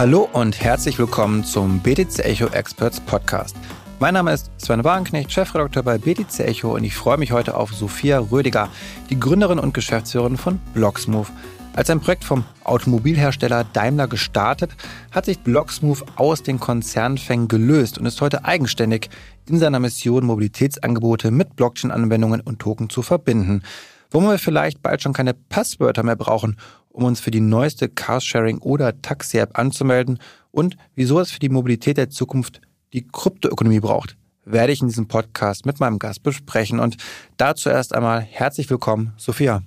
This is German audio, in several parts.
Hallo und herzlich willkommen zum BTC Echo Experts Podcast. Mein Name ist Sven Wagenknecht, Chefredakteur bei BTC Echo und ich freue mich heute auf Sophia Rödiger, die Gründerin und Geschäftsführerin von Blocksmove. Als ein Projekt vom Automobilhersteller Daimler gestartet, hat sich Blocksmove aus den Konzernfängen gelöst und ist heute eigenständig in seiner Mission, Mobilitätsangebote mit Blockchain-Anwendungen und Token zu verbinden. Wo wir vielleicht bald schon keine Passwörter mehr brauchen, um uns für die neueste Carsharing- oder Taxi-App anzumelden und wieso es für die Mobilität der Zukunft die Kryptoökonomie braucht, werde ich in diesem Podcast mit meinem Gast besprechen. Und dazu erst einmal herzlich willkommen, Sophia.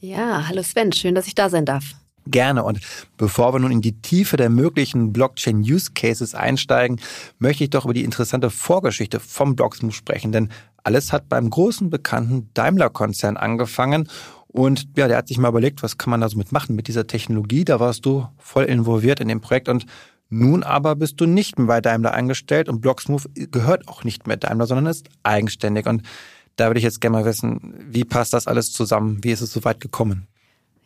Ja, hallo Sven, schön, dass ich da sein darf. Gerne. Und bevor wir nun in die Tiefe der möglichen Blockchain-Use-Cases einsteigen, möchte ich doch über die interessante Vorgeschichte vom Blocksmove sprechen. Denn alles hat beim großen bekannten Daimler-Konzern angefangen. Und ja, der hat sich mal überlegt, was kann man da so mitmachen mit dieser Technologie. Da warst du voll involviert in dem Projekt und nun aber bist du nicht mehr bei Daimler eingestellt und Blocksmove gehört auch nicht mehr Daimler, sondern ist eigenständig. Und da würde ich jetzt gerne mal wissen, wie passt das alles zusammen? Wie ist es so weit gekommen?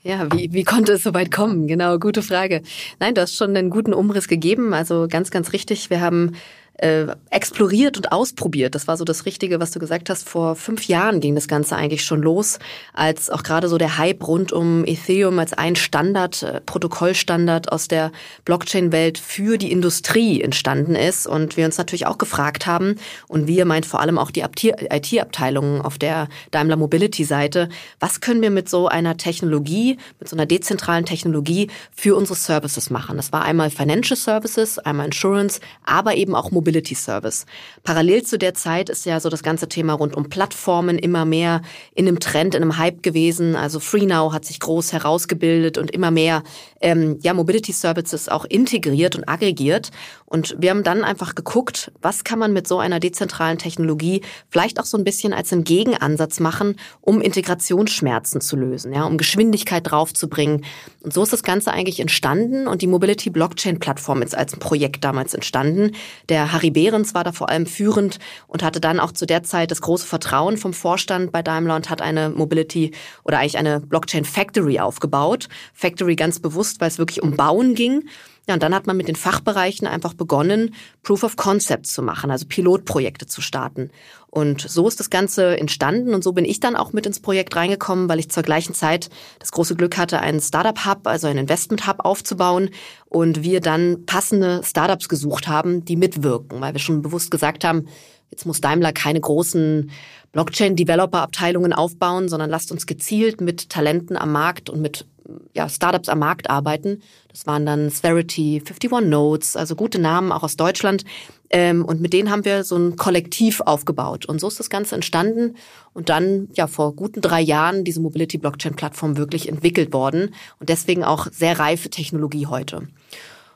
Ja, wie, wie konnte es so weit kommen? Genau, gute Frage. Nein, du hast schon einen guten Umriss gegeben. Also ganz, ganz richtig. Wir haben äh, exploriert und ausprobiert. Das war so das Richtige, was du gesagt hast. Vor fünf Jahren ging das Ganze eigentlich schon los, als auch gerade so der Hype rund um Ethereum als ein Standard, äh, Protokollstandard aus der Blockchain-Welt für die Industrie entstanden ist. Und wir uns natürlich auch gefragt haben, und wir meint vor allem auch die IT-Abteilungen auf der Daimler Mobility-Seite, was können wir mit so einer Technologie, mit so einer dezentralen Technologie für unsere Services machen? Das war einmal Financial Services, einmal Insurance, aber eben auch Mobility. Mobility Service. Parallel zu der Zeit ist ja so das ganze Thema rund um Plattformen immer mehr in einem Trend, in einem Hype gewesen. Also FreeNow hat sich groß herausgebildet und immer mehr ähm, ja, Mobility Services auch integriert und aggregiert. Und wir haben dann einfach geguckt, was kann man mit so einer dezentralen Technologie vielleicht auch so ein bisschen als einen Gegenansatz machen, um Integrationsschmerzen zu lösen, ja, um Geschwindigkeit draufzubringen. Und so ist das Ganze eigentlich entstanden und die Mobility Blockchain Plattform ist als Projekt damals entstanden. Der Harry Behrens war da vor allem führend und hatte dann auch zu der Zeit das große Vertrauen vom Vorstand bei Daimler und hat eine Mobility oder eigentlich eine Blockchain Factory aufgebaut. Factory ganz bewusst, weil es wirklich um Bauen ging. Ja, und dann hat man mit den Fachbereichen einfach begonnen, Proof of Concept zu machen, also Pilotprojekte zu starten. Und so ist das Ganze entstanden und so bin ich dann auch mit ins Projekt reingekommen, weil ich zur gleichen Zeit das große Glück hatte, einen Startup Hub, also einen Investment Hub aufzubauen und wir dann passende Startups gesucht haben, die mitwirken, weil wir schon bewusst gesagt haben, jetzt muss Daimler keine großen Blockchain-Developer-Abteilungen aufbauen, sondern lasst uns gezielt mit Talenten am Markt und mit ja, Startups am Markt arbeiten. Das waren dann Sverity, 51 Notes, also gute Namen auch aus Deutschland. Ähm, und mit denen haben wir so ein Kollektiv aufgebaut. Und so ist das Ganze entstanden und dann ja vor guten drei Jahren diese Mobility Blockchain Plattform wirklich entwickelt worden und deswegen auch sehr reife Technologie heute.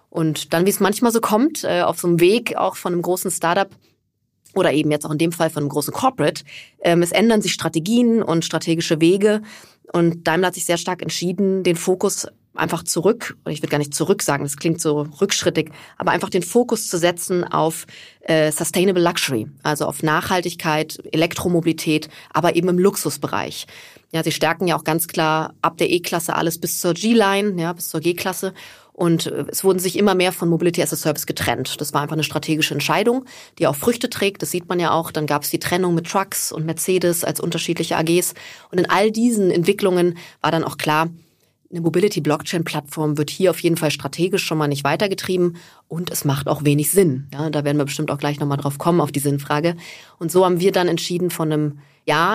Und dann, wie es manchmal so kommt, äh, auf so einem Weg auch von einem großen Startup oder eben jetzt auch in dem Fall von einem großen Corporate, ähm, es ändern sich Strategien und strategische Wege und Daimler hat sich sehr stark entschieden, den Fokus einfach zurück, ich will gar nicht zurück sagen, das klingt so rückschrittig, aber einfach den Fokus zu setzen auf äh, Sustainable Luxury, also auf Nachhaltigkeit, Elektromobilität, aber eben im Luxusbereich. Ja, sie stärken ja auch ganz klar ab der E-Klasse alles bis zur G-Line, ja, bis zur G-Klasse und äh, es wurden sich immer mehr von Mobility as a Service getrennt. Das war einfach eine strategische Entscheidung, die auch Früchte trägt. Das sieht man ja auch. Dann gab es die Trennung mit Trucks und Mercedes als unterschiedliche AGs. Und in all diesen Entwicklungen war dann auch klar, eine Mobility-Blockchain-Plattform wird hier auf jeden Fall strategisch schon mal nicht weitergetrieben und es macht auch wenig Sinn. Ja, da werden wir bestimmt auch gleich nochmal drauf kommen, auf die Sinnfrage. Und so haben wir dann entschieden, von einem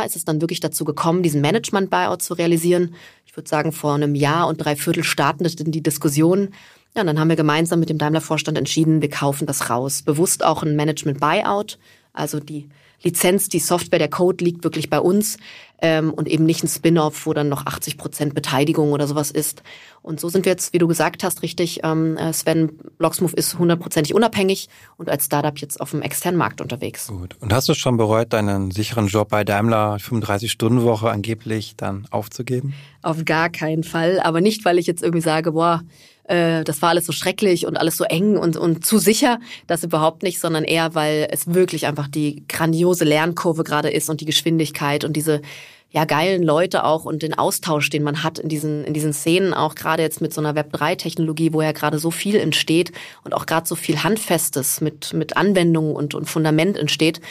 Ist es dann wirklich dazu gekommen, diesen Management-Buyout zu realisieren würde sagen, vor einem Jahr und drei Viertel starteten die Diskussionen. Ja, und dann haben wir gemeinsam mit dem Daimler-Vorstand entschieden, wir kaufen das raus. Bewusst auch ein Management-Buyout, also die Lizenz, die Software, der Code liegt wirklich bei uns ähm, und eben nicht ein Spin-off, wo dann noch 80 Prozent Beteiligung oder sowas ist. Und so sind wir jetzt, wie du gesagt hast, richtig, ähm, äh, Sven, Blocksmove ist hundertprozentig unabhängig und als Startup jetzt auf dem externen Markt unterwegs. Gut. Und hast du schon bereut, deinen sicheren Job bei Daimler 35-Stunden-Woche angeblich dann aufzugeben? Auf gar keinen Fall. Aber nicht, weil ich jetzt irgendwie sage, boah, äh, das war alles so schrecklich und alles so eng und, und zu sicher. Das überhaupt nicht, sondern eher, weil es wirklich einfach die grandiose Lernkurve gerade ist und die Geschwindigkeit und diese ja geilen Leute auch und den Austausch, den man hat in diesen in diesen Szenen auch gerade jetzt mit so einer Web 3 Technologie, wo ja gerade so viel entsteht und auch gerade so viel handfestes mit mit Anwendungen und und Fundament entsteht.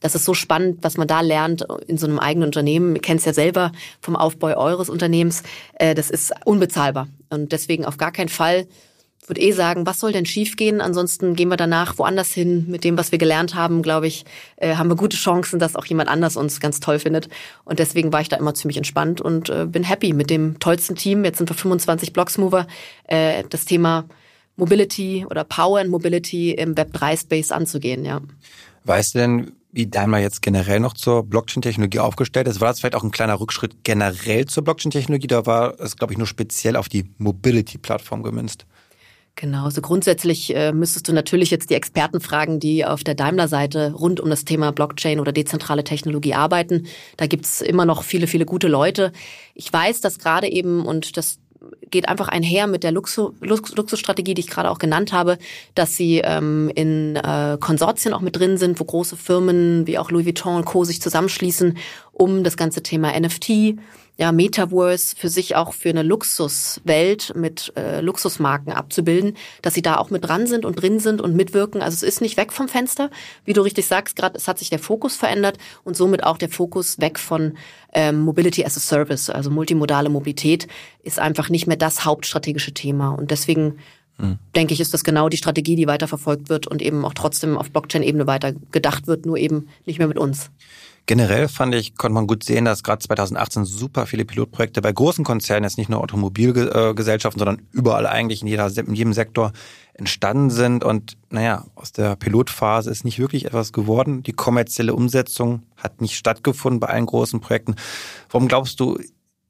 Das ist so spannend, was man da lernt in so einem eigenen Unternehmen. Ihr kennt es ja selber vom Aufbau eures Unternehmens. Äh, das ist unbezahlbar. Und deswegen auf gar keinen Fall würde eh sagen, was soll denn schiefgehen? Ansonsten gehen wir danach woanders hin. Mit dem, was wir gelernt haben, glaube ich, äh, haben wir gute Chancen, dass auch jemand anders uns ganz toll findet. Und deswegen war ich da immer ziemlich entspannt und äh, bin happy mit dem tollsten Team. Jetzt sind wir 25 Blocksmover. Das Thema Mobility oder Power and Mobility im Web3-Space anzugehen, ja. Weißt du denn, wie Daimler jetzt generell noch zur Blockchain-Technologie aufgestellt ist? War das vielleicht auch ein kleiner Rückschritt generell zur Blockchain-Technologie? Da war es, glaube ich, nur speziell auf die Mobility-Plattform gemünzt. Genau, so also grundsätzlich äh, müsstest du natürlich jetzt die Experten fragen, die auf der Daimler-Seite rund um das Thema Blockchain oder dezentrale Technologie arbeiten. Da gibt's immer noch viele, viele gute Leute. Ich weiß, dass gerade eben, und das geht einfach einher mit der Luxus, Luxusstrategie, die ich gerade auch genannt habe, dass sie ähm, in äh, Konsortien auch mit drin sind, wo große Firmen wie auch Louis Vuitton und Co. sich zusammenschließen, um das ganze Thema NFT, ja, Metaverse für sich auch für eine Luxuswelt mit äh, Luxusmarken abzubilden, dass sie da auch mit dran sind und drin sind und mitwirken. Also es ist nicht weg vom Fenster, wie du richtig sagst, gerade es hat sich der Fokus verändert und somit auch der Fokus weg von ähm, Mobility as a Service, also multimodale Mobilität ist einfach nicht mehr das hauptstrategische Thema und deswegen hm. denke ich, ist das genau die Strategie, die weiter verfolgt wird und eben auch trotzdem auf Blockchain-Ebene weiter gedacht wird, nur eben nicht mehr mit uns. Generell fand ich, konnte man gut sehen, dass gerade 2018 super viele Pilotprojekte bei großen Konzernen, jetzt nicht nur Automobilgesellschaften, sondern überall eigentlich in, jeder, in jedem Sektor entstanden sind. Und naja, aus der Pilotphase ist nicht wirklich etwas geworden. Die kommerzielle Umsetzung hat nicht stattgefunden bei allen großen Projekten. Warum glaubst du,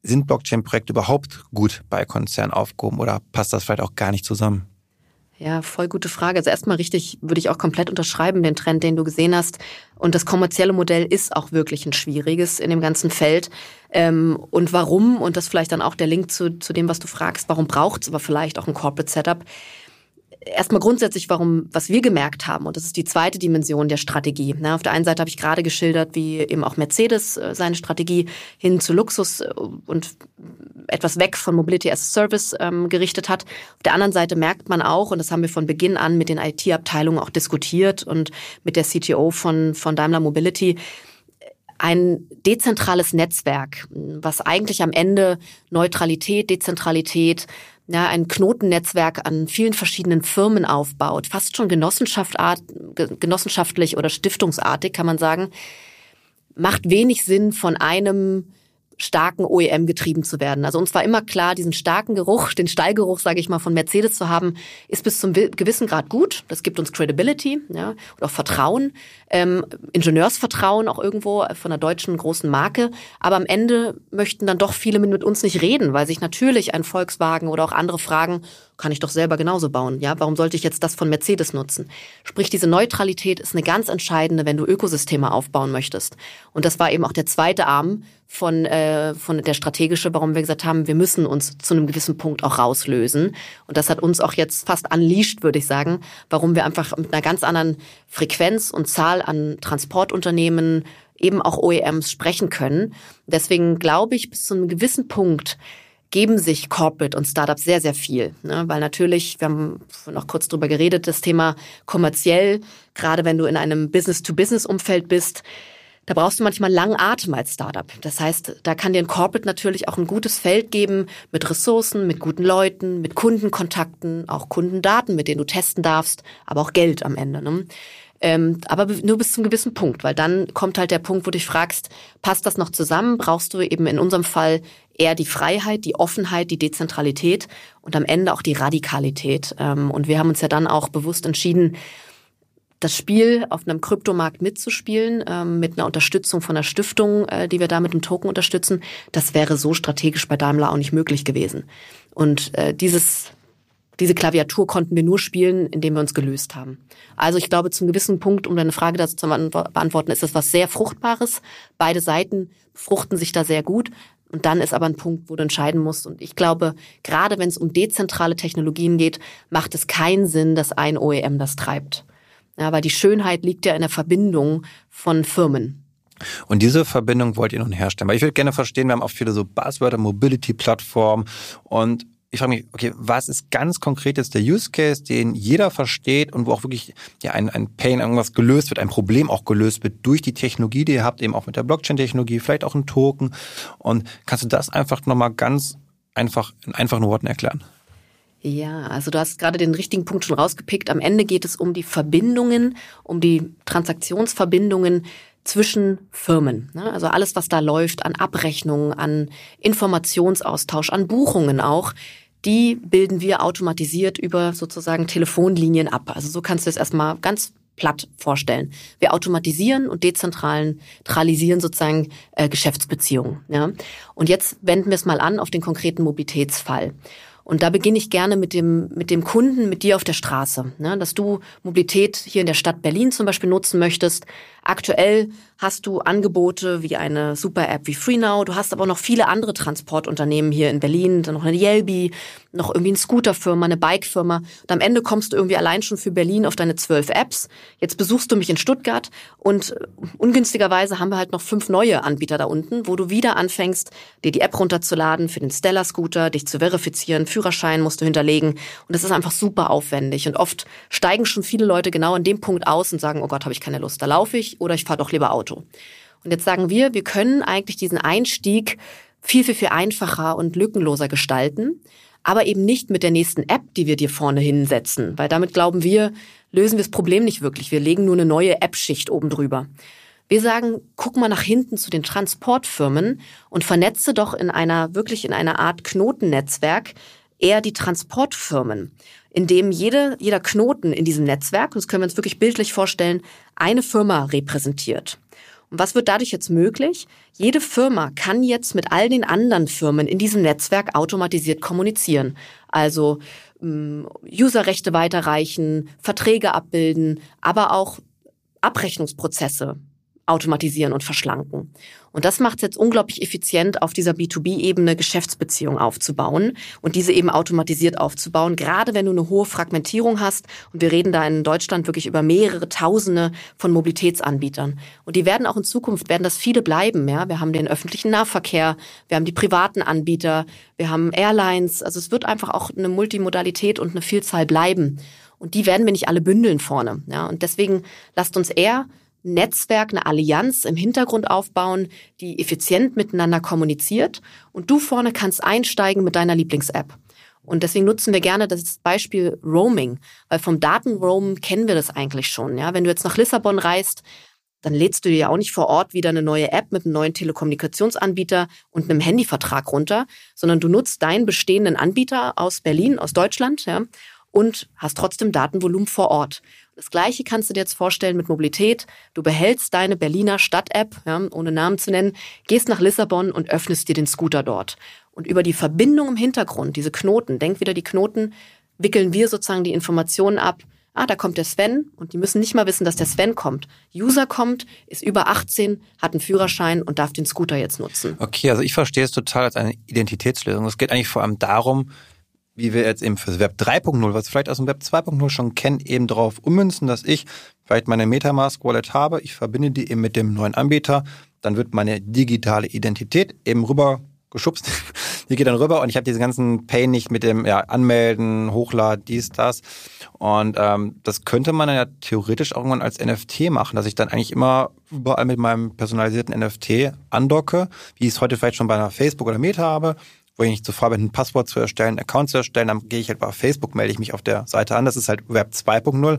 sind Blockchain-Projekte überhaupt gut bei Konzernen aufgehoben oder passt das vielleicht auch gar nicht zusammen? Ja, voll gute Frage. Also erstmal richtig, würde ich auch komplett unterschreiben, den Trend, den du gesehen hast. Und das kommerzielle Modell ist auch wirklich ein schwieriges in dem ganzen Feld. Ähm, und warum, und das vielleicht dann auch der Link zu, zu dem, was du fragst, warum braucht es aber vielleicht auch ein Corporate Setup? Erstmal grundsätzlich, warum, was wir gemerkt haben, und das ist die zweite Dimension der Strategie. Ne? Auf der einen Seite habe ich gerade geschildert, wie eben auch Mercedes äh, seine Strategie hin zu Luxus äh, und etwas weg von Mobility as a Service ähm, gerichtet hat. Auf der anderen Seite merkt man auch, und das haben wir von Beginn an mit den IT-Abteilungen auch diskutiert und mit der CTO von, von Daimler Mobility, ein dezentrales Netzwerk, was eigentlich am Ende Neutralität, Dezentralität, ja, ein Knotennetzwerk an vielen verschiedenen Firmen aufbaut, fast schon genossenschaftlich oder stiftungsartig, kann man sagen, macht wenig Sinn von einem starken OEM getrieben zu werden. Also uns war immer klar, diesen starken Geruch, den Stallgeruch, sage ich mal, von Mercedes zu haben, ist bis zum gewissen Grad gut. Das gibt uns Credibility ja, und auch Vertrauen, ähm, Ingenieursvertrauen auch irgendwo von einer deutschen großen Marke. Aber am Ende möchten dann doch viele mit uns nicht reden, weil sich natürlich ein Volkswagen oder auch andere fragen, kann ich doch selber genauso bauen. Ja, warum sollte ich jetzt das von Mercedes nutzen? Sprich, diese Neutralität ist eine ganz entscheidende, wenn du Ökosysteme aufbauen möchtest. Und das war eben auch der zweite Arm von, äh, von der strategische, warum wir gesagt haben, wir müssen uns zu einem gewissen Punkt auch rauslösen. Und das hat uns auch jetzt fast unleashed, würde ich sagen, warum wir einfach mit einer ganz anderen Frequenz und Zahl an Transportunternehmen, eben auch OEMs sprechen können. Deswegen glaube ich, bis zu einem gewissen Punkt geben sich Corporate und Startups sehr, sehr viel. Ne? Weil natürlich, wir haben noch kurz drüber geredet, das Thema kommerziell, gerade wenn du in einem Business-to-Business-Umfeld bist, da brauchst du manchmal langen Atem als Startup. Das heißt, da kann dir ein Corporate natürlich auch ein gutes Feld geben mit Ressourcen, mit guten Leuten, mit Kundenkontakten, auch Kundendaten, mit denen du testen darfst, aber auch Geld am Ende. Ne? Ähm, aber nur bis zum gewissen Punkt, weil dann kommt halt der Punkt, wo du dich fragst, passt das noch zusammen? Brauchst du eben in unserem Fall eher die Freiheit, die Offenheit, die Dezentralität und am Ende auch die Radikalität. Ähm, und wir haben uns ja dann auch bewusst entschieden, das Spiel auf einem Kryptomarkt mitzuspielen, ähm, mit einer Unterstützung von einer Stiftung, äh, die wir da mit dem Token unterstützen, das wäre so strategisch bei Daimler auch nicht möglich gewesen. Und äh, dieses diese Klaviatur konnten wir nur spielen, indem wir uns gelöst haben. Also ich glaube, zum gewissen Punkt, um deine Frage dazu zu beantworten, ist das was sehr Fruchtbares. Beide Seiten fruchten sich da sehr gut. Und dann ist aber ein Punkt, wo du entscheiden musst. Und ich glaube, gerade wenn es um dezentrale Technologien geht, macht es keinen Sinn, dass ein OEM das treibt. Ja, weil die Schönheit liegt ja in der Verbindung von Firmen. Und diese Verbindung wollt ihr nun herstellen. Weil ich würde gerne verstehen, wir haben auch viele so Buzzwörter, Mobility-Plattformen und ich frage mich, okay, was ist ganz konkret jetzt der Use Case, den jeder versteht und wo auch wirklich ja, ein, ein Pain, irgendwas gelöst wird, ein Problem auch gelöst wird durch die Technologie, die ihr habt, eben auch mit der Blockchain-Technologie, vielleicht auch ein Token. Und kannst du das einfach nochmal ganz einfach in einfachen Worten erklären? Ja, also du hast gerade den richtigen Punkt schon rausgepickt. Am Ende geht es um die Verbindungen, um die Transaktionsverbindungen zwischen Firmen. Ne? Also alles, was da läuft an Abrechnungen, an Informationsaustausch, an Buchungen auch, die bilden wir automatisiert über sozusagen Telefonlinien ab. Also so kannst du es erstmal ganz platt vorstellen. Wir automatisieren und dezentralisieren sozusagen äh, Geschäftsbeziehungen. Ja? Und jetzt wenden wir es mal an auf den konkreten Mobilitätsfall. Und da beginne ich gerne mit dem, mit dem Kunden, mit dir auf der Straße. Ne? Dass du Mobilität hier in der Stadt Berlin zum Beispiel nutzen möchtest. Aktuell hast du Angebote wie eine Super-App wie FreeNow. Du hast aber noch viele andere Transportunternehmen hier in Berlin. Dann noch eine Yelby, noch irgendwie eine Scooterfirma, eine Bikefirma. Und am Ende kommst du irgendwie allein schon für Berlin auf deine zwölf Apps. Jetzt besuchst du mich in Stuttgart und äh, ungünstigerweise haben wir halt noch fünf neue Anbieter da unten, wo du wieder anfängst, dir die App runterzuladen für den Stellar-Scooter, dich zu verifizieren, Führerschein musst du hinterlegen. Und das ist einfach super aufwendig. Und oft steigen schon viele Leute genau an dem Punkt aus und sagen, oh Gott, habe ich keine Lust, da laufe ich oder ich fahre doch lieber Auto. Und jetzt sagen wir, wir können eigentlich diesen Einstieg viel, viel, viel einfacher und lückenloser gestalten, aber eben nicht mit der nächsten App, die wir dir vorne hinsetzen, weil damit glauben wir, lösen wir das Problem nicht wirklich. Wir legen nur eine neue App-Schicht oben drüber. Wir sagen, guck mal nach hinten zu den Transportfirmen und vernetze doch in einer, wirklich in einer Art Knotennetzwerk eher die Transportfirmen, in dem jede, jeder Knoten in diesem Netzwerk, und das können wir uns wirklich bildlich vorstellen, eine Firma repräsentiert. Und was wird dadurch jetzt möglich? Jede Firma kann jetzt mit all den anderen Firmen in diesem Netzwerk automatisiert kommunizieren. Also ähm, Userrechte weiterreichen, Verträge abbilden, aber auch Abrechnungsprozesse automatisieren und verschlanken. Und das macht es jetzt unglaublich effizient, auf dieser B2B-Ebene Geschäftsbeziehungen aufzubauen und diese eben automatisiert aufzubauen, gerade wenn du eine hohe Fragmentierung hast. Und wir reden da in Deutschland wirklich über mehrere Tausende von Mobilitätsanbietern. Und die werden auch in Zukunft, werden das viele bleiben. Ja? Wir haben den öffentlichen Nahverkehr, wir haben die privaten Anbieter, wir haben Airlines. Also es wird einfach auch eine Multimodalität und eine Vielzahl bleiben. Und die werden wir nicht alle bündeln vorne. Ja? Und deswegen lasst uns eher Netzwerk, eine Allianz im Hintergrund aufbauen, die effizient miteinander kommuniziert und du vorne kannst einsteigen mit deiner Lieblings-App. Und deswegen nutzen wir gerne das Beispiel Roaming, weil vom Datenroam kennen wir das eigentlich schon. Ja, wenn du jetzt nach Lissabon reist, dann lädst du dir ja auch nicht vor Ort wieder eine neue App mit einem neuen Telekommunikationsanbieter und einem Handyvertrag runter, sondern du nutzt deinen bestehenden Anbieter aus Berlin, aus Deutschland, ja, und hast trotzdem Datenvolumen vor Ort. Das Gleiche kannst du dir jetzt vorstellen mit Mobilität. Du behältst deine Berliner Stadt-App, ja, ohne Namen zu nennen, gehst nach Lissabon und öffnest dir den Scooter dort. Und über die Verbindung im Hintergrund, diese Knoten, denk wieder die Knoten, wickeln wir sozusagen die Informationen ab. Ah, da kommt der Sven und die müssen nicht mal wissen, dass der Sven kommt. User kommt, ist über 18, hat einen Führerschein und darf den Scooter jetzt nutzen. Okay, also ich verstehe es total als eine Identitätslösung. Es geht eigentlich vor allem darum, wie wir jetzt eben fürs Web 3.0, was vielleicht aus dem Web 2.0 schon kennen, eben darauf ummünzen, dass ich vielleicht meine Metamask Wallet habe, ich verbinde die eben mit dem neuen Anbieter, dann wird meine digitale Identität eben rüber geschubst. Die geht dann rüber und ich habe diesen ganzen Pain nicht mit dem ja, Anmelden, Hochladen, dies, das. Und ähm, das könnte man ja theoretisch auch irgendwann als NFT machen, dass ich dann eigentlich immer überall mit meinem personalisierten NFT andocke, wie ich es heute vielleicht schon bei einer Facebook oder Meta habe wo ich nicht zuvor bin, ein Passwort zu erstellen, einen Account zu erstellen, dann gehe ich halt bei Facebook, melde ich mich auf der Seite an. Das ist halt Web 2.0.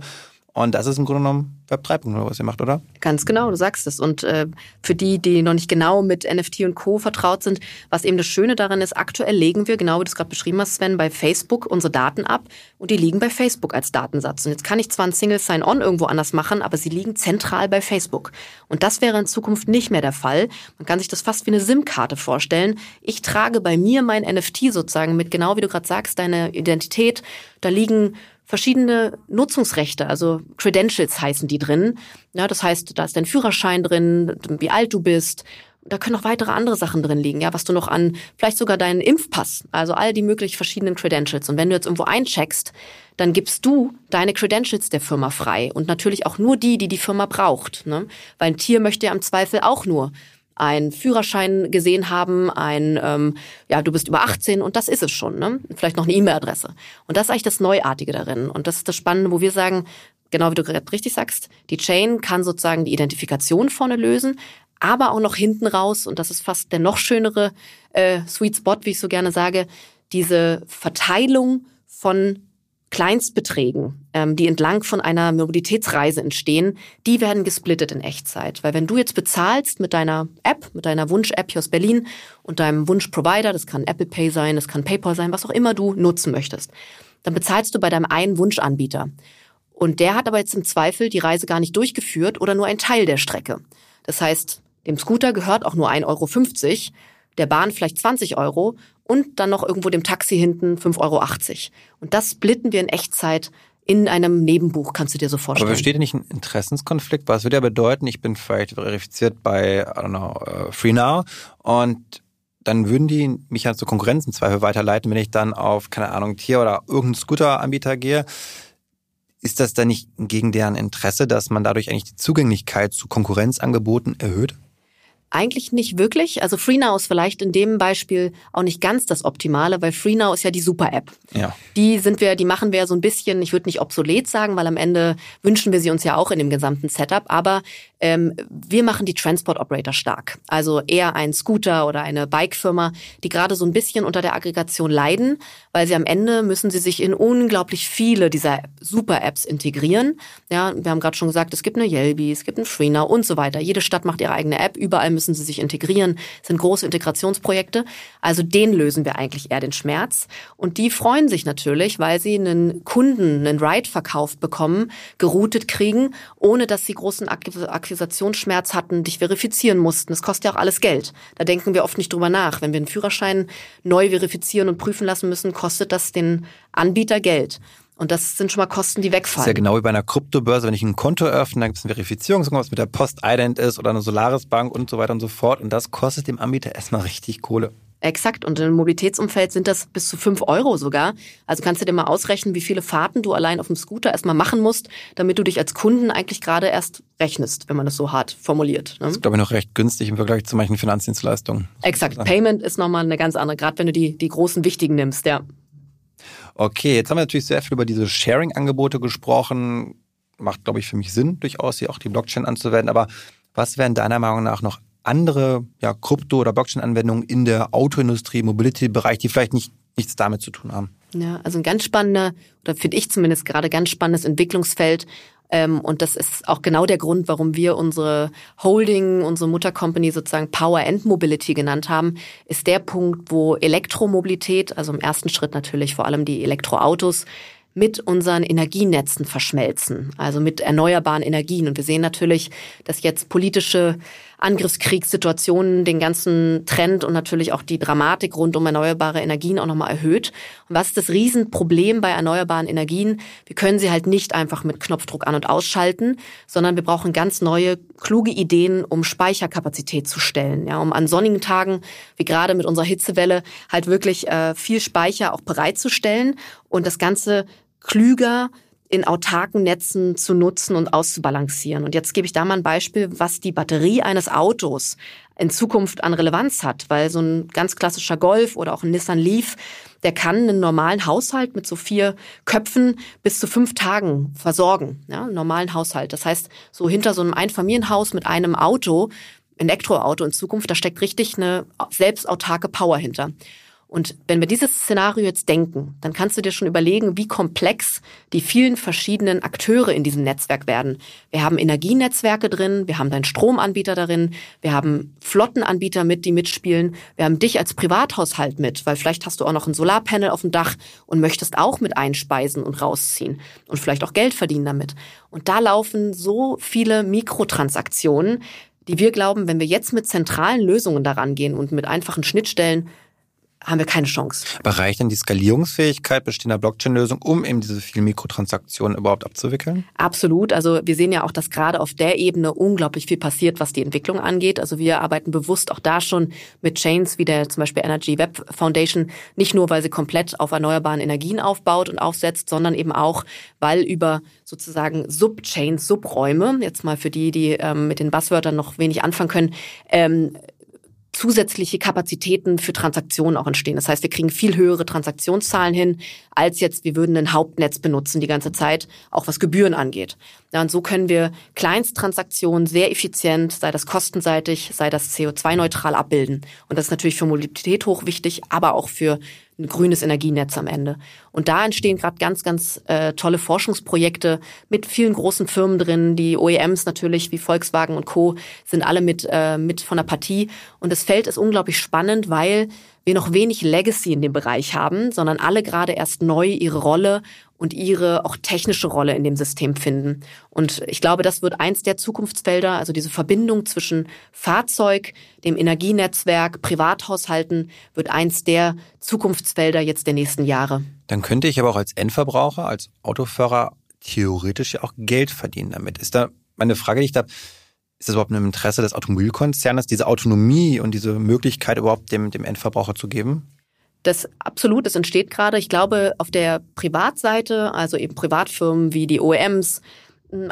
Und das ist im Grunde genommen Web 3.0, was ihr macht, oder? Ganz genau, du sagst es. Und äh, für die, die noch nicht genau mit NFT und Co. vertraut sind, was eben das Schöne daran ist, aktuell legen wir, genau wie du es gerade beschrieben hast, Sven, bei Facebook unsere Daten ab und die liegen bei Facebook als Datensatz. Und jetzt kann ich zwar ein Single Sign-On irgendwo anders machen, aber sie liegen zentral bei Facebook. Und das wäre in Zukunft nicht mehr der Fall. Man kann sich das fast wie eine SIM-Karte vorstellen. Ich trage bei mir mein NFT sozusagen mit, genau wie du gerade sagst, deine Identität. Da liegen verschiedene Nutzungsrechte, also Credentials heißen die drin. Ja, das heißt, da ist dein Führerschein drin, wie alt du bist, da können noch weitere andere Sachen drin liegen, ja, was du noch an, vielleicht sogar deinen Impfpass, also all die möglich verschiedenen Credentials. Und wenn du jetzt irgendwo eincheckst, dann gibst du deine Credentials der Firma frei und natürlich auch nur die, die die Firma braucht, ne? Weil ein Tier möchte ja im Zweifel auch nur einen Führerschein gesehen haben, ein, ähm, ja, du bist über 18 und das ist es schon, ne? Vielleicht noch eine E-Mail-Adresse. Und das ist eigentlich das Neuartige darin. Und das ist das Spannende, wo wir sagen, genau wie du gerade richtig sagst, die Chain kann sozusagen die Identifikation vorne lösen, aber auch noch hinten raus, und das ist fast der noch schönere äh, Sweet Spot, wie ich so gerne sage, diese Verteilung von Kleinstbeträgen, ähm, die entlang von einer Mobilitätsreise entstehen, die werden gesplittet in Echtzeit. Weil wenn du jetzt bezahlst mit deiner App, mit deiner Wunsch-App hier aus Berlin und deinem Wunsch-Provider, das kann Apple Pay sein, das kann PayPal sein, was auch immer du nutzen möchtest, dann bezahlst du bei deinem einen Wunschanbieter. Und der hat aber jetzt im Zweifel die Reise gar nicht durchgeführt oder nur einen Teil der Strecke. Das heißt, dem Scooter gehört auch nur 1,50 Euro, der Bahn vielleicht 20 Euro und dann noch irgendwo dem Taxi hinten 5,80 Euro. Und das splitten wir in Echtzeit in einem Nebenbuch, kannst du dir so vorstellen. Aber besteht nicht ein Interessenskonflikt? Was würde ja bedeuten, ich bin vielleicht verifiziert bei, I don't know, uh, FreeNow und dann würden die mich ja zur Konkurrenz im Zweifel weiterleiten, wenn ich dann auf, keine Ahnung, Tier- oder irgendeinen Scooter-Anbieter gehe. Ist das dann nicht gegen deren Interesse, dass man dadurch eigentlich die Zugänglichkeit zu Konkurrenzangeboten erhöht? Eigentlich nicht wirklich. Also FreeNow ist vielleicht in dem Beispiel auch nicht ganz das Optimale, weil FreeNow ist ja die Super-App. Ja. Die sind wir, die machen wir so ein bisschen, ich würde nicht obsolet sagen, weil am Ende wünschen wir sie uns ja auch in dem gesamten Setup, aber ähm, wir machen die Transport Operator stark. Also eher ein Scooter oder eine Bike-Firma, die gerade so ein bisschen unter der Aggregation leiden, weil sie am Ende müssen sie sich in unglaublich viele dieser Super-Apps integrieren. Ja, wir haben gerade schon gesagt, es gibt eine Yelby, es gibt ein FreeNow und so weiter. Jede Stadt macht ihre eigene App, überall müssen sie sich integrieren, das sind große Integrationsprojekte. Also den lösen wir eigentlich eher den Schmerz. Und die freuen sich natürlich, weil sie einen Kunden, einen Ride verkauft bekommen, geroutet kriegen, ohne dass sie großen Akquisitionsschmerz hatten, dich verifizieren mussten. Das kostet ja auch alles Geld. Da denken wir oft nicht drüber nach. Wenn wir einen Führerschein neu verifizieren und prüfen lassen müssen, kostet das den Anbieter Geld. Und das sind schon mal Kosten, die wegfallen. Das ist ja genau wie bei einer Kryptobörse, wenn ich ein Konto öffne, dann gibt es eine Verifizierung, was mit der Post-Ident ist oder eine Solaris-Bank und so weiter und so fort. Und das kostet dem Anbieter erstmal richtig Kohle. Exakt. Und im Mobilitätsumfeld sind das bis zu fünf Euro sogar. Also kannst du dir mal ausrechnen, wie viele Fahrten du allein auf dem Scooter erstmal machen musst, damit du dich als Kunden eigentlich gerade erst rechnest, wenn man das so hart formuliert. Ne? Das ist, glaube ich, noch recht günstig im Vergleich zu manchen Finanzdienstleistungen. Exakt. Payment ist nochmal eine ganz andere, gerade wenn du die, die großen wichtigen nimmst, ja. Okay, jetzt haben wir natürlich sehr viel über diese Sharing-Angebote gesprochen. Macht, glaube ich, für mich Sinn, durchaus hier auch die Blockchain anzuwenden. Aber was wären deiner Meinung nach noch andere ja, Krypto- oder Blockchain-Anwendungen in der Autoindustrie, Mobility-Bereich, die vielleicht nicht, nichts damit zu tun haben? Ja, also ein ganz spannender, oder finde ich zumindest gerade ganz spannendes Entwicklungsfeld. Ähm, und das ist auch genau der Grund, warum wir unsere Holding, unsere Muttercompany sozusagen Power and Mobility genannt haben, ist der Punkt, wo Elektromobilität, also im ersten Schritt natürlich vor allem die Elektroautos, mit unseren Energienetzen verschmelzen, also mit erneuerbaren Energien. Und wir sehen natürlich, dass jetzt politische Angriffskriegssituationen den ganzen Trend und natürlich auch die Dramatik rund um erneuerbare Energien auch nochmal erhöht. Und was ist das Riesenproblem bei erneuerbaren Energien? Wir können sie halt nicht einfach mit Knopfdruck an- und ausschalten, sondern wir brauchen ganz neue, kluge Ideen, um Speicherkapazität zu stellen. Ja, um an sonnigen Tagen, wie gerade mit unserer Hitzewelle, halt wirklich äh, viel Speicher auch bereitzustellen und das Ganze klüger in autarken Netzen zu nutzen und auszubalancieren. Und jetzt gebe ich da mal ein Beispiel, was die Batterie eines Autos in Zukunft an Relevanz hat, weil so ein ganz klassischer Golf oder auch ein Nissan Leaf, der kann einen normalen Haushalt mit so vier Köpfen bis zu fünf Tagen versorgen, ja, einen normalen Haushalt. Das heißt, so hinter so einem Einfamilienhaus mit einem Auto, Elektroauto in Zukunft, da steckt richtig eine selbstautarke Power hinter. Und wenn wir dieses Szenario jetzt denken, dann kannst du dir schon überlegen, wie komplex die vielen verschiedenen Akteure in diesem Netzwerk werden. Wir haben Energienetzwerke drin, wir haben deinen Stromanbieter darin, wir haben Flottenanbieter mit, die mitspielen, wir haben dich als Privathaushalt mit, weil vielleicht hast du auch noch ein Solarpanel auf dem Dach und möchtest auch mit einspeisen und rausziehen und vielleicht auch Geld verdienen damit. Und da laufen so viele Mikrotransaktionen, die wir glauben, wenn wir jetzt mit zentralen Lösungen daran gehen und mit einfachen Schnittstellen haben wir keine Chance. Bereicht denn die Skalierungsfähigkeit bestehender Blockchain-Lösungen, um eben diese vielen Mikrotransaktionen überhaupt abzuwickeln? Absolut. Also wir sehen ja auch, dass gerade auf der Ebene unglaublich viel passiert, was die Entwicklung angeht. Also wir arbeiten bewusst auch da schon mit Chains wie der zum Beispiel Energy Web Foundation, nicht nur, weil sie komplett auf erneuerbaren Energien aufbaut und aufsetzt, sondern eben auch, weil über sozusagen Subchains, Subräume, jetzt mal für die, die ähm, mit den Buzzwörtern noch wenig anfangen können, ähm, zusätzliche Kapazitäten für Transaktionen auch entstehen. Das heißt, wir kriegen viel höhere Transaktionszahlen hin, als jetzt wir würden ein Hauptnetz benutzen die ganze Zeit, auch was Gebühren angeht. Ja, und so können wir Kleinsttransaktionen sehr effizient, sei das kostenseitig, sei das CO2-neutral abbilden. Und das ist natürlich für Mobilität hoch wichtig, aber auch für ein grünes Energienetz am Ende. Und da entstehen gerade ganz, ganz äh, tolle Forschungsprojekte mit vielen großen Firmen drin. Die OEMs natürlich wie Volkswagen und Co. sind alle mit, äh, mit von der Partie. Und das Feld ist unglaublich spannend, weil wir noch wenig Legacy in dem Bereich haben, sondern alle gerade erst neu ihre Rolle und ihre auch technische Rolle in dem System finden. Und ich glaube, das wird eins der Zukunftsfelder, also diese Verbindung zwischen Fahrzeug, dem Energienetzwerk, Privathaushalten, wird eins der Zukunftsfelder jetzt der nächsten Jahre. Dann könnte ich aber auch als Endverbraucher, als Autofahrer theoretisch ja auch Geld verdienen damit. Ist da meine Frage, die ich da ist das überhaupt im Interesse des Automobilkonzernes, diese Autonomie und diese Möglichkeit überhaupt dem, dem Endverbraucher zu geben? Das absolut, das entsteht gerade. Ich glaube, auf der Privatseite, also eben Privatfirmen wie die OEMs,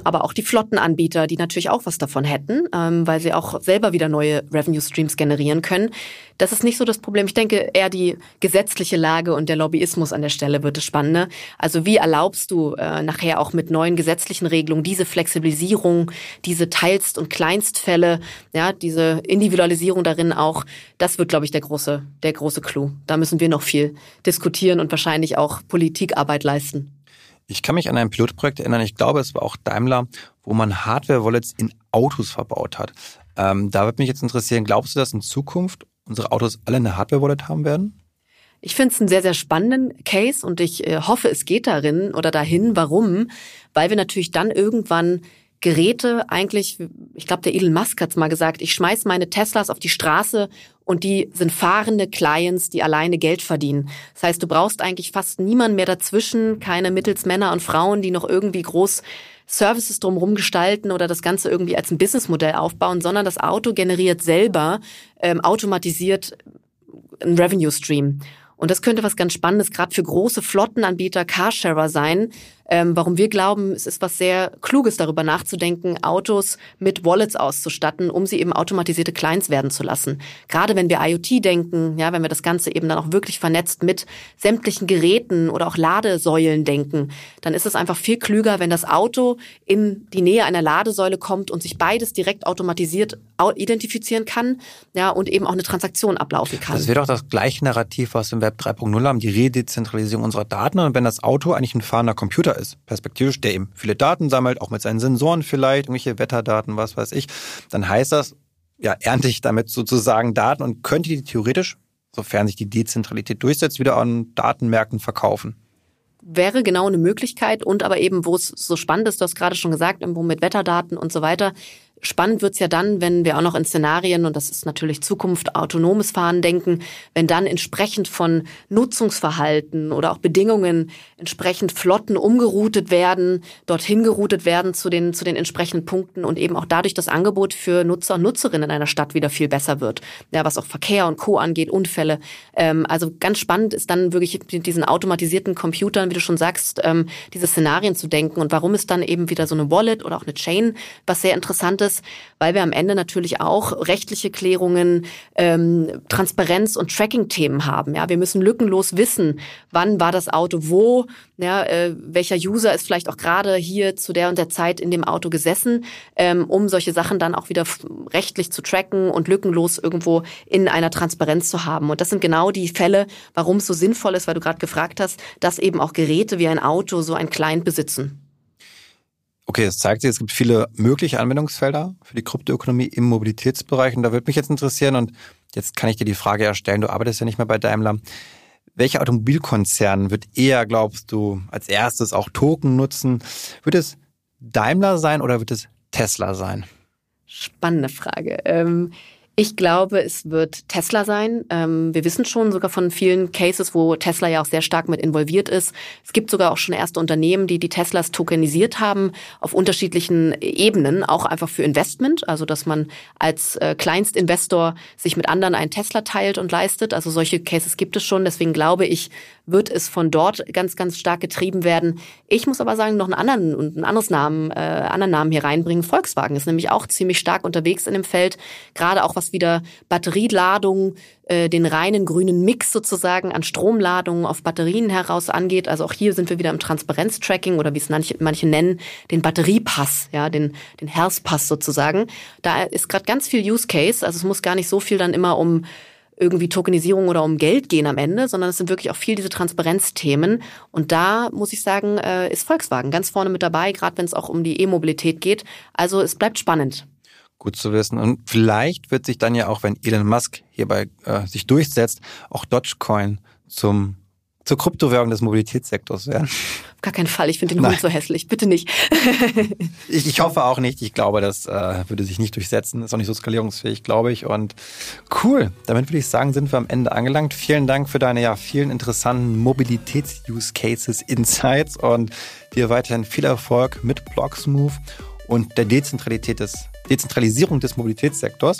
aber auch die Flottenanbieter, die natürlich auch was davon hätten, ähm, weil sie auch selber wieder neue Revenue Streams generieren können. Das ist nicht so das Problem. Ich denke, eher die gesetzliche Lage und der Lobbyismus an der Stelle wird es spannender. Also wie erlaubst du äh, nachher auch mit neuen gesetzlichen Regelungen diese Flexibilisierung, diese Teilst- und Kleinstfälle, ja, diese Individualisierung darin auch, das wird, glaube ich, der große, der große Clou. Da müssen wir noch viel diskutieren und wahrscheinlich auch Politikarbeit leisten. Ich kann mich an ein Pilotprojekt erinnern, ich glaube, es war auch Daimler, wo man Hardware-Wallets in Autos verbaut hat. Ähm, da würde mich jetzt interessieren, glaubst du, dass in Zukunft unsere Autos alle eine Hardware-Wallet haben werden? Ich finde es einen sehr, sehr spannenden Case und ich äh, hoffe, es geht darin oder dahin. Warum? Weil wir natürlich dann irgendwann Geräte eigentlich, ich glaube, der Elon Musk hat's mal gesagt, ich schmeiß meine Teslas auf die Straße und die sind fahrende Clients, die alleine Geld verdienen. Das heißt, du brauchst eigentlich fast niemanden mehr dazwischen, keine mittels Männer und Frauen, die noch irgendwie groß Services drumherum gestalten oder das Ganze irgendwie als ein Businessmodell aufbauen, sondern das Auto generiert selber ähm, automatisiert ein Revenue Stream. Und das könnte was ganz Spannendes gerade für große Flottenanbieter, Carsharer sein, ähm, warum wir glauben, es ist was sehr Kluges darüber nachzudenken, Autos mit Wallets auszustatten, um sie eben automatisierte Clients werden zu lassen. Gerade wenn wir IoT denken, ja, wenn wir das Ganze eben dann auch wirklich vernetzt mit sämtlichen Geräten oder auch Ladesäulen denken, dann ist es einfach viel klüger, wenn das Auto in die Nähe einer Ladesäule kommt und sich beides direkt automatisiert identifizieren kann, ja, und eben auch eine Transaktion ablaufen kann. Das wäre doch das gleiche Narrativ, was wir im Web 3.0 haben, die Redezentralisierung unserer Daten. Und wenn das Auto eigentlich ein fahrender Computer ist, perspektivisch, der eben viele Daten sammelt, auch mit seinen Sensoren vielleicht, irgendwelche Wetterdaten, was weiß ich, dann heißt das, ja, ernte ich damit sozusagen Daten und könnte die theoretisch, sofern sich die Dezentralität durchsetzt, wieder an Datenmärkten verkaufen. Wäre genau eine Möglichkeit und aber eben, wo es so spannend ist, du hast gerade schon gesagt, irgendwo mit Wetterdaten und so weiter, Spannend wird's ja dann, wenn wir auch noch in Szenarien, und das ist natürlich Zukunft, autonomes Fahren denken, wenn dann entsprechend von Nutzungsverhalten oder auch Bedingungen entsprechend Flotten umgeroutet werden, dorthin geroutet werden zu den, zu den entsprechenden Punkten und eben auch dadurch das Angebot für Nutzer und Nutzerinnen in einer Stadt wieder viel besser wird. Ja, was auch Verkehr und Co. angeht, Unfälle. Ähm, also ganz spannend ist dann wirklich mit diesen automatisierten Computern, wie du schon sagst, ähm, diese Szenarien zu denken und warum ist dann eben wieder so eine Wallet oder auch eine Chain, was sehr interessant ist, weil wir am Ende natürlich auch rechtliche Klärungen, ähm, Transparenz und Tracking-Themen haben. Ja, wir müssen lückenlos wissen, wann war das Auto wo, ja, äh, welcher User ist vielleicht auch gerade hier zu der und der Zeit in dem Auto gesessen, ähm, um solche Sachen dann auch wieder rechtlich zu tracken und lückenlos irgendwo in einer Transparenz zu haben. Und das sind genau die Fälle, warum es so sinnvoll ist, weil du gerade gefragt hast, dass eben auch Geräte wie ein Auto so ein Client besitzen. Okay, es zeigt sich, es gibt viele mögliche Anwendungsfelder für die Kryptoökonomie im Mobilitätsbereich. Und da würde mich jetzt interessieren, und jetzt kann ich dir die Frage erstellen, du arbeitest ja nicht mehr bei Daimler. Welcher Automobilkonzern wird eher, glaubst du, als erstes auch Token nutzen? Wird es Daimler sein oder wird es Tesla sein? Spannende Frage. Ähm Ich glaube, es wird Tesla sein. Ähm, wir wissen schon sogar von vielen Cases, wo Tesla ja auch sehr stark mit involviert ist. Es gibt sogar auch schon erste Unternehmen, die die Teslas tokenisiert haben auf unterschiedlichen Ebenen, auch einfach für Investment, also dass man als äh, Kleinstinvestor sich mit anderen einen Tesla teilt und leistet. Also solche Cases gibt es schon. Deswegen glaube ich, wird es von dort ganz, ganz stark getrieben werden. Ich muss aber sagen, noch einen anderen und ein anderes Namen, äh, anderen Namen hier reinbringen. Volkswagen ist nämlich auch ziemlich stark unterwegs in dem Feld, gerade auch was wieder Batterieladung, äh, den reinen grünen Mix sozusagen an Stromladungen auf Batterien heraus angeht. Also auch hier sind wir wieder im Transparenztracking oder wie es manche, manche nennen, den Batteriepass, ja, den, den Herzpass sozusagen. Da ist gerade ganz viel Use Case. Also es muss gar nicht so viel dann immer um irgendwie Tokenisierung oder um Geld gehen am Ende, sondern es sind wirklich auch viel diese Transparenzthemen. Und da muss ich sagen, äh, ist Volkswagen ganz vorne mit dabei, gerade wenn es auch um die E-Mobilität geht. Also es bleibt spannend. Gut zu wissen. Und vielleicht wird sich dann ja auch, wenn Elon Musk hierbei äh, sich durchsetzt, auch Dogecoin zum zur Kryptowährung des Mobilitätssektors werden. Auf gar keinen Fall. Ich finde den Hund so hässlich. Bitte nicht. ich, ich hoffe auch nicht. Ich glaube, das äh, würde sich nicht durchsetzen. Ist auch nicht so skalierungsfähig, glaube ich. Und cool. Damit würde ich sagen, sind wir am Ende angelangt. Vielen Dank für deine ja vielen interessanten Mobilitäts-Use-Cases, Insights und dir weiterhin viel Erfolg mit Blocksmove und der Dezentralität des Dezentralisierung des Mobilitätssektors.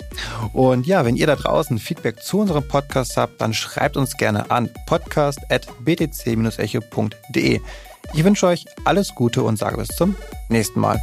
Und ja, wenn ihr da draußen Feedback zu unserem Podcast habt, dann schreibt uns gerne an podcast.btc-echo.de. Ich wünsche euch alles Gute und sage bis zum nächsten Mal.